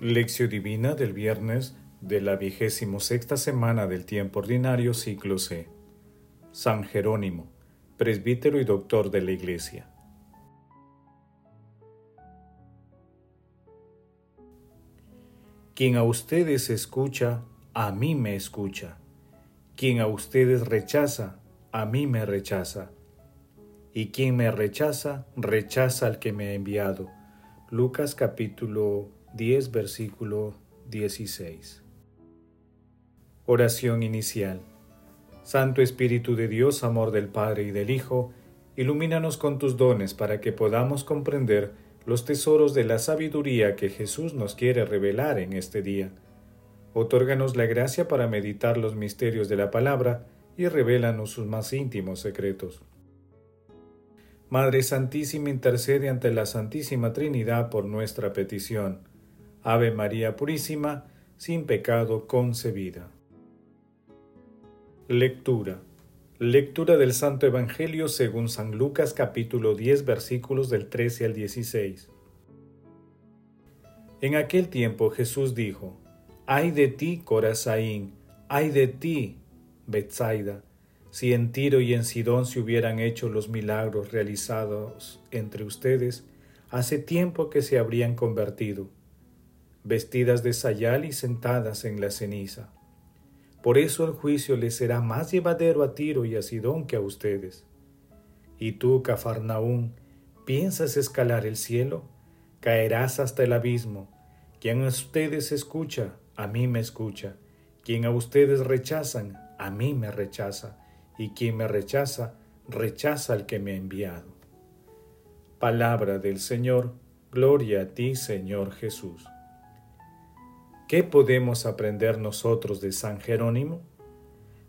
Lección Divina del viernes de la vigésimo sexta semana del tiempo ordinario ciclo C. San Jerónimo, presbítero y doctor de la Iglesia. Quien a ustedes escucha, a mí me escucha. Quien a ustedes rechaza, a mí me rechaza. Y quien me rechaza, rechaza al que me ha enviado. Lucas capítulo 10, versículo 16. Oración inicial. Santo Espíritu de Dios, amor del Padre y del Hijo, ilumínanos con tus dones para que podamos comprender los tesoros de la sabiduría que Jesús nos quiere revelar en este día. Otórganos la gracia para meditar los misterios de la palabra y revélanos sus más íntimos secretos. Madre Santísima intercede ante la Santísima Trinidad por nuestra petición Ave María Purísima, sin pecado concebida. Lectura. Lectura del Santo Evangelio según San Lucas capítulo 10 versículos del 13 al 16. En aquel tiempo Jesús dijo, Ay de ti, Corazaín, ay de ti, Betsaida, si en Tiro y en Sidón se hubieran hecho los milagros realizados entre ustedes, hace tiempo que se habrían convertido vestidas de sayal y sentadas en la ceniza. Por eso el juicio les será más llevadero a Tiro y a Sidón que a ustedes. Y tú, Cafarnaún, ¿piensas escalar el cielo? Caerás hasta el abismo. Quien a ustedes escucha, a mí me escucha. Quien a ustedes rechazan, a mí me rechaza. Y quien me rechaza, rechaza al que me ha enviado. Palabra del Señor, gloria a ti, Señor Jesús. ¿Qué podemos aprender nosotros de San Jerónimo?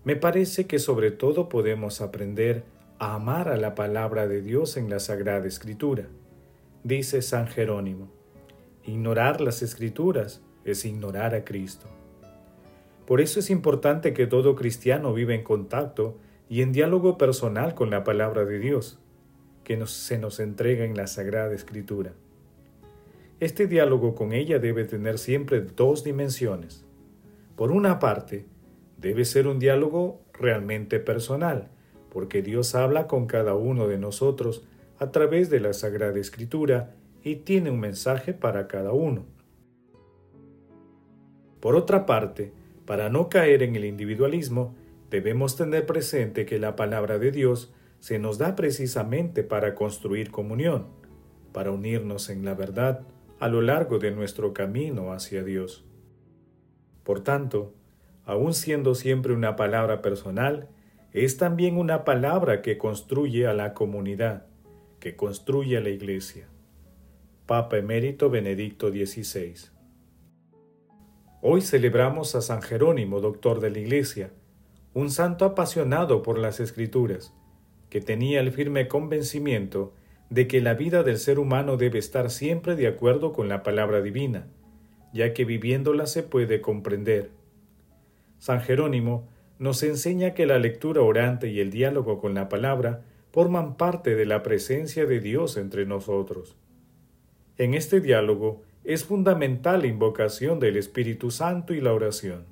Me parece que sobre todo podemos aprender a amar a la palabra de Dios en la Sagrada Escritura. Dice San Jerónimo, ignorar las Escrituras es ignorar a Cristo. Por eso es importante que todo cristiano viva en contacto y en diálogo personal con la palabra de Dios, que se nos entrega en la Sagrada Escritura. Este diálogo con ella debe tener siempre dos dimensiones. Por una parte, debe ser un diálogo realmente personal, porque Dios habla con cada uno de nosotros a través de la Sagrada Escritura y tiene un mensaje para cada uno. Por otra parte, para no caer en el individualismo, debemos tener presente que la palabra de Dios se nos da precisamente para construir comunión, para unirnos en la verdad, a lo largo de nuestro camino hacia Dios. Por tanto, aun siendo siempre una palabra personal, es también una palabra que construye a la comunidad, que construye a la Iglesia. Papa Emérito Benedicto XVI. Hoy celebramos a San Jerónimo, doctor de la Iglesia, un santo apasionado por las Escrituras, que tenía el firme convencimiento de que la vida del ser humano debe estar siempre de acuerdo con la palabra divina, ya que viviéndola se puede comprender. San Jerónimo nos enseña que la lectura orante y el diálogo con la palabra forman parte de la presencia de Dios entre nosotros. En este diálogo es fundamental la invocación del Espíritu Santo y la oración.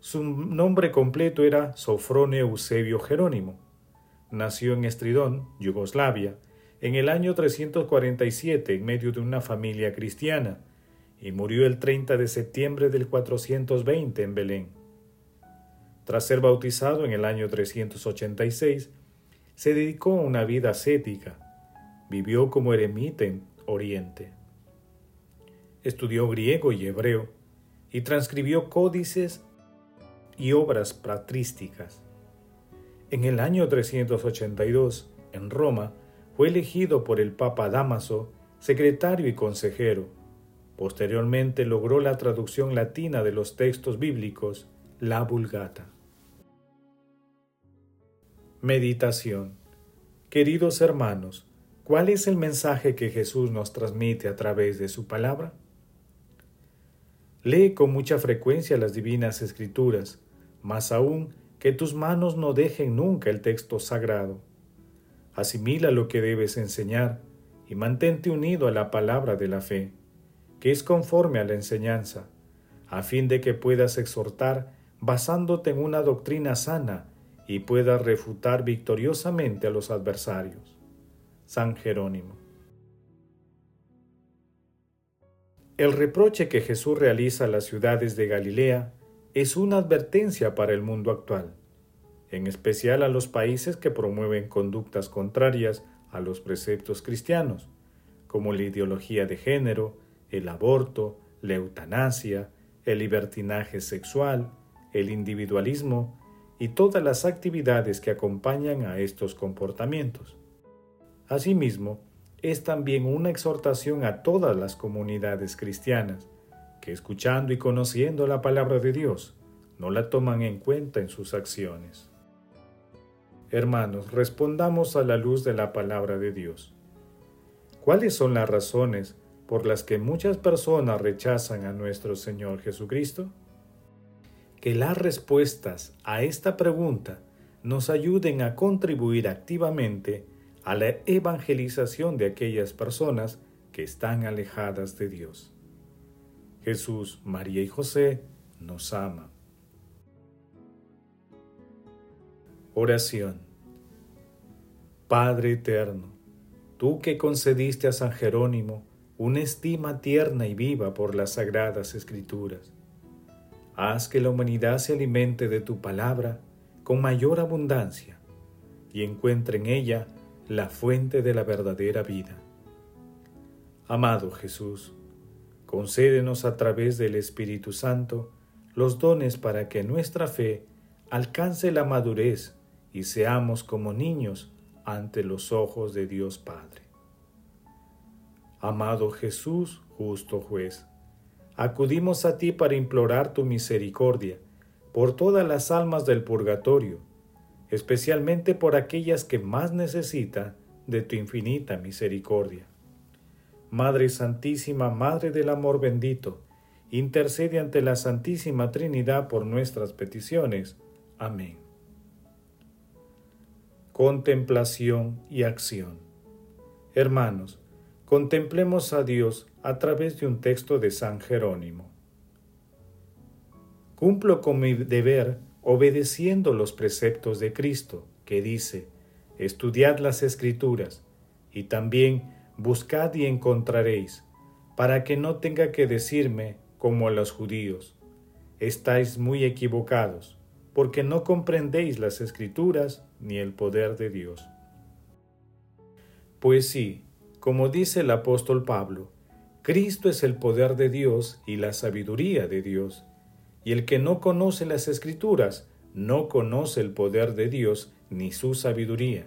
Su nombre completo era Sofrone Eusebio Jerónimo nació en Estridón, Yugoslavia, en el año 347 en medio de una familia cristiana y murió el 30 de septiembre del 420 en Belén. Tras ser bautizado en el año 386, se dedicó a una vida ascética. Vivió como eremita en Oriente. Estudió griego y hebreo y transcribió códices y obras patrísticas. En el año 382, en Roma, fue elegido por el Papa Damaso secretario y consejero. Posteriormente logró la traducción latina de los textos bíblicos, la Vulgata. Meditación Queridos hermanos, ¿cuál es el mensaje que Jesús nos transmite a través de su palabra? Lee con mucha frecuencia las divinas escrituras, más aún que tus manos no dejen nunca el texto sagrado. Asimila lo que debes enseñar y mantente unido a la palabra de la fe. que es conforme a la enseñanza, a fin de que puedas exhortar basándote en una doctrina sana y puedas refutar victoriosamente a los adversarios. San Jerónimo. El reproche que Jesús realiza a las ciudades de Galilea es una advertencia para el mundo actual, en especial a los países que promueven conductas contrarias a los preceptos cristianos, como la ideología de género, el aborto, la eutanasia, el libertinaje sexual, el individualismo y todas las actividades que acompañan a estos comportamientos. Asimismo, es también una exhortación a todas las comunidades cristianas escuchando y conociendo la palabra de Dios, no la toman en cuenta en sus acciones. Hermanos, respondamos a la luz de la palabra de Dios. ¿Cuáles son las razones por las que muchas personas rechazan a nuestro Señor Jesucristo? Que las respuestas a esta pregunta nos ayuden a contribuir activamente a la evangelización de aquellas personas que están alejadas de Dios. Jesús, María y José nos ama. Oración. Padre eterno, tú que concediste a San Jerónimo una estima tierna y viva por las sagradas escrituras. Haz que la humanidad se alimente de tu palabra con mayor abundancia y encuentre en ella la fuente de la verdadera vida. Amado Jesús, concédenos a través del Espíritu Santo los dones para que nuestra fe alcance la madurez y seamos como niños ante los ojos de Dios Padre. Amado Jesús, justo juez, acudimos a ti para implorar tu misericordia por todas las almas del purgatorio, especialmente por aquellas que más necesitan de tu infinita misericordia. Madre Santísima, Madre del Amor bendito, intercede ante la Santísima Trinidad por nuestras peticiones. Amén. Contemplación y acción. Hermanos, Contemplemos a Dios a través de un texto de San Jerónimo. Cumplo con mi deber obedeciendo los preceptos de Cristo, que dice, estudiad las escrituras, y también buscad y encontraréis, para que no tenga que decirme como a los judíos, estáis muy equivocados, porque no comprendéis las escrituras ni el poder de Dios. Pues sí, como dice el apóstol Pablo, Cristo es el poder de Dios y la sabiduría de Dios, y el que no conoce las escrituras no conoce el poder de Dios ni su sabiduría.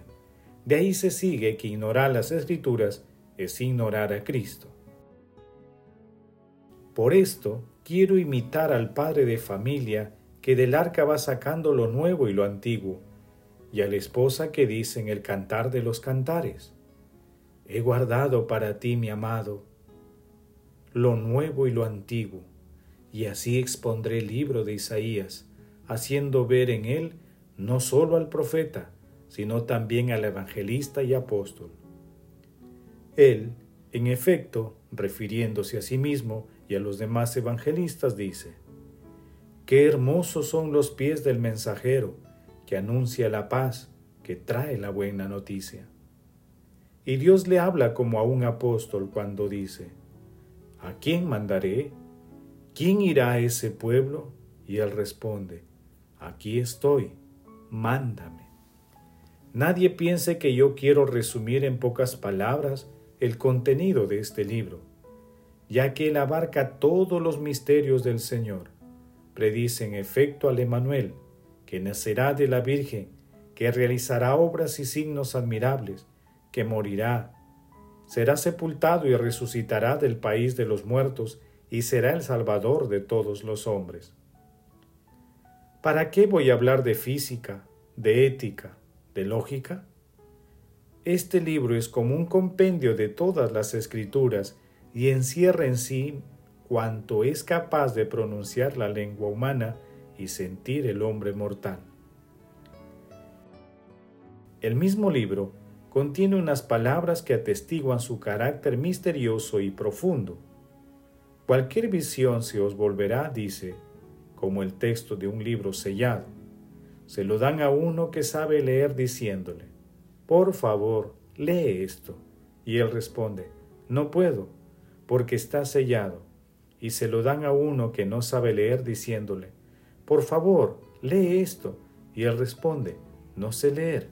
De ahí se sigue que ignorar las escrituras es ignorar a Cristo. Por esto quiero imitar al padre de familia que del arca va sacando lo nuevo y lo antiguo, y a la esposa que dice en el cantar de los cantares, He guardado para ti, mi amado, lo nuevo y lo antiguo, y así expondré el libro de Isaías, haciendo ver en él no solo al profeta, sino también al evangelista y apóstol. Él, en efecto, refiriéndose a sí mismo y a los demás evangelistas, dice, Qué hermosos son los pies del mensajero que anuncia la paz, que trae la buena noticia. Y Dios le habla como a un apóstol cuando dice, ¿A quién mandaré? ¿Quién irá a ese pueblo? Y él responde, Aquí estoy, mándame. Nadie piense que yo quiero resumir en pocas palabras el contenido de este libro, ya que él abarca todos los misterios del Señor. Predice en efecto al Emanuel, que nacerá de la Virgen, que realizará obras y signos admirables, que morirá, será sepultado y resucitará del país de los muertos y será el Salvador de todos los hombres. ¿Para qué voy a hablar de física, de ética, de lógica? Este libro es como un compendio de todas las escrituras y encierra en sí cuanto es capaz de pronunciar la lengua humana y sentir el hombre mortal. El mismo libro contiene unas palabras que atestiguan su carácter misterioso y profundo. Cualquier visión se os volverá, dice, como el texto de un libro sellado. Se lo dan a uno que sabe leer diciéndole, por favor, lee esto. Y él responde, no puedo, porque está sellado. Y se lo dan a uno que no sabe leer diciéndole, por favor, lee esto. Y él responde, no sé leer.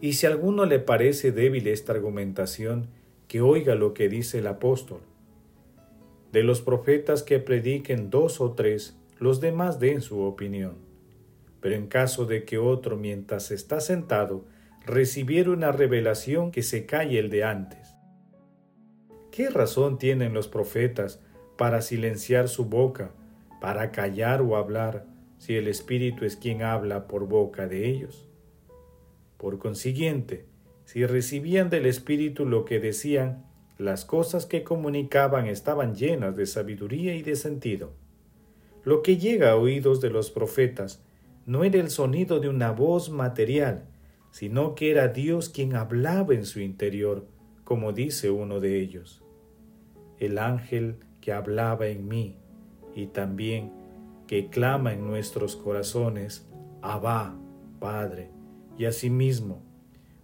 Y si a alguno le parece débil esta argumentación, que oiga lo que dice el apóstol de los profetas que prediquen dos o tres, los demás den su opinión. Pero en caso de que otro, mientras está sentado, recibiera una revelación que se calle el de antes. ¿Qué razón tienen los profetas para silenciar su boca, para callar o hablar, si el Espíritu es quien habla por boca de ellos? Por consiguiente, si recibían del Espíritu lo que decían, las cosas que comunicaban estaban llenas de sabiduría y de sentido. Lo que llega a oídos de los profetas no era el sonido de una voz material, sino que era Dios quien hablaba en su interior, como dice uno de ellos. El ángel que hablaba en mí y también que clama en nuestros corazones, Abba, Padre, y asimismo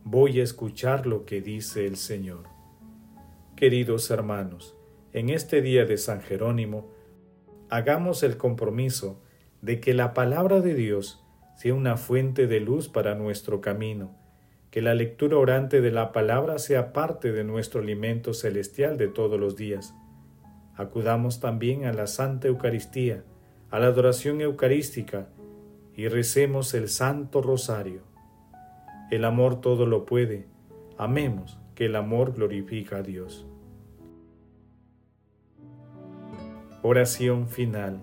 voy a escuchar lo que dice el Señor. Queridos hermanos, en este día de San Jerónimo, hagamos el compromiso de que la palabra de Dios sea una fuente de luz para nuestro camino, que la lectura orante de la palabra sea parte de nuestro alimento celestial de todos los días. Acudamos también a la Santa Eucaristía, a la adoración eucarística, y recemos el Santo Rosario. El amor todo lo puede. Amemos que el amor glorifica a Dios. Oración final.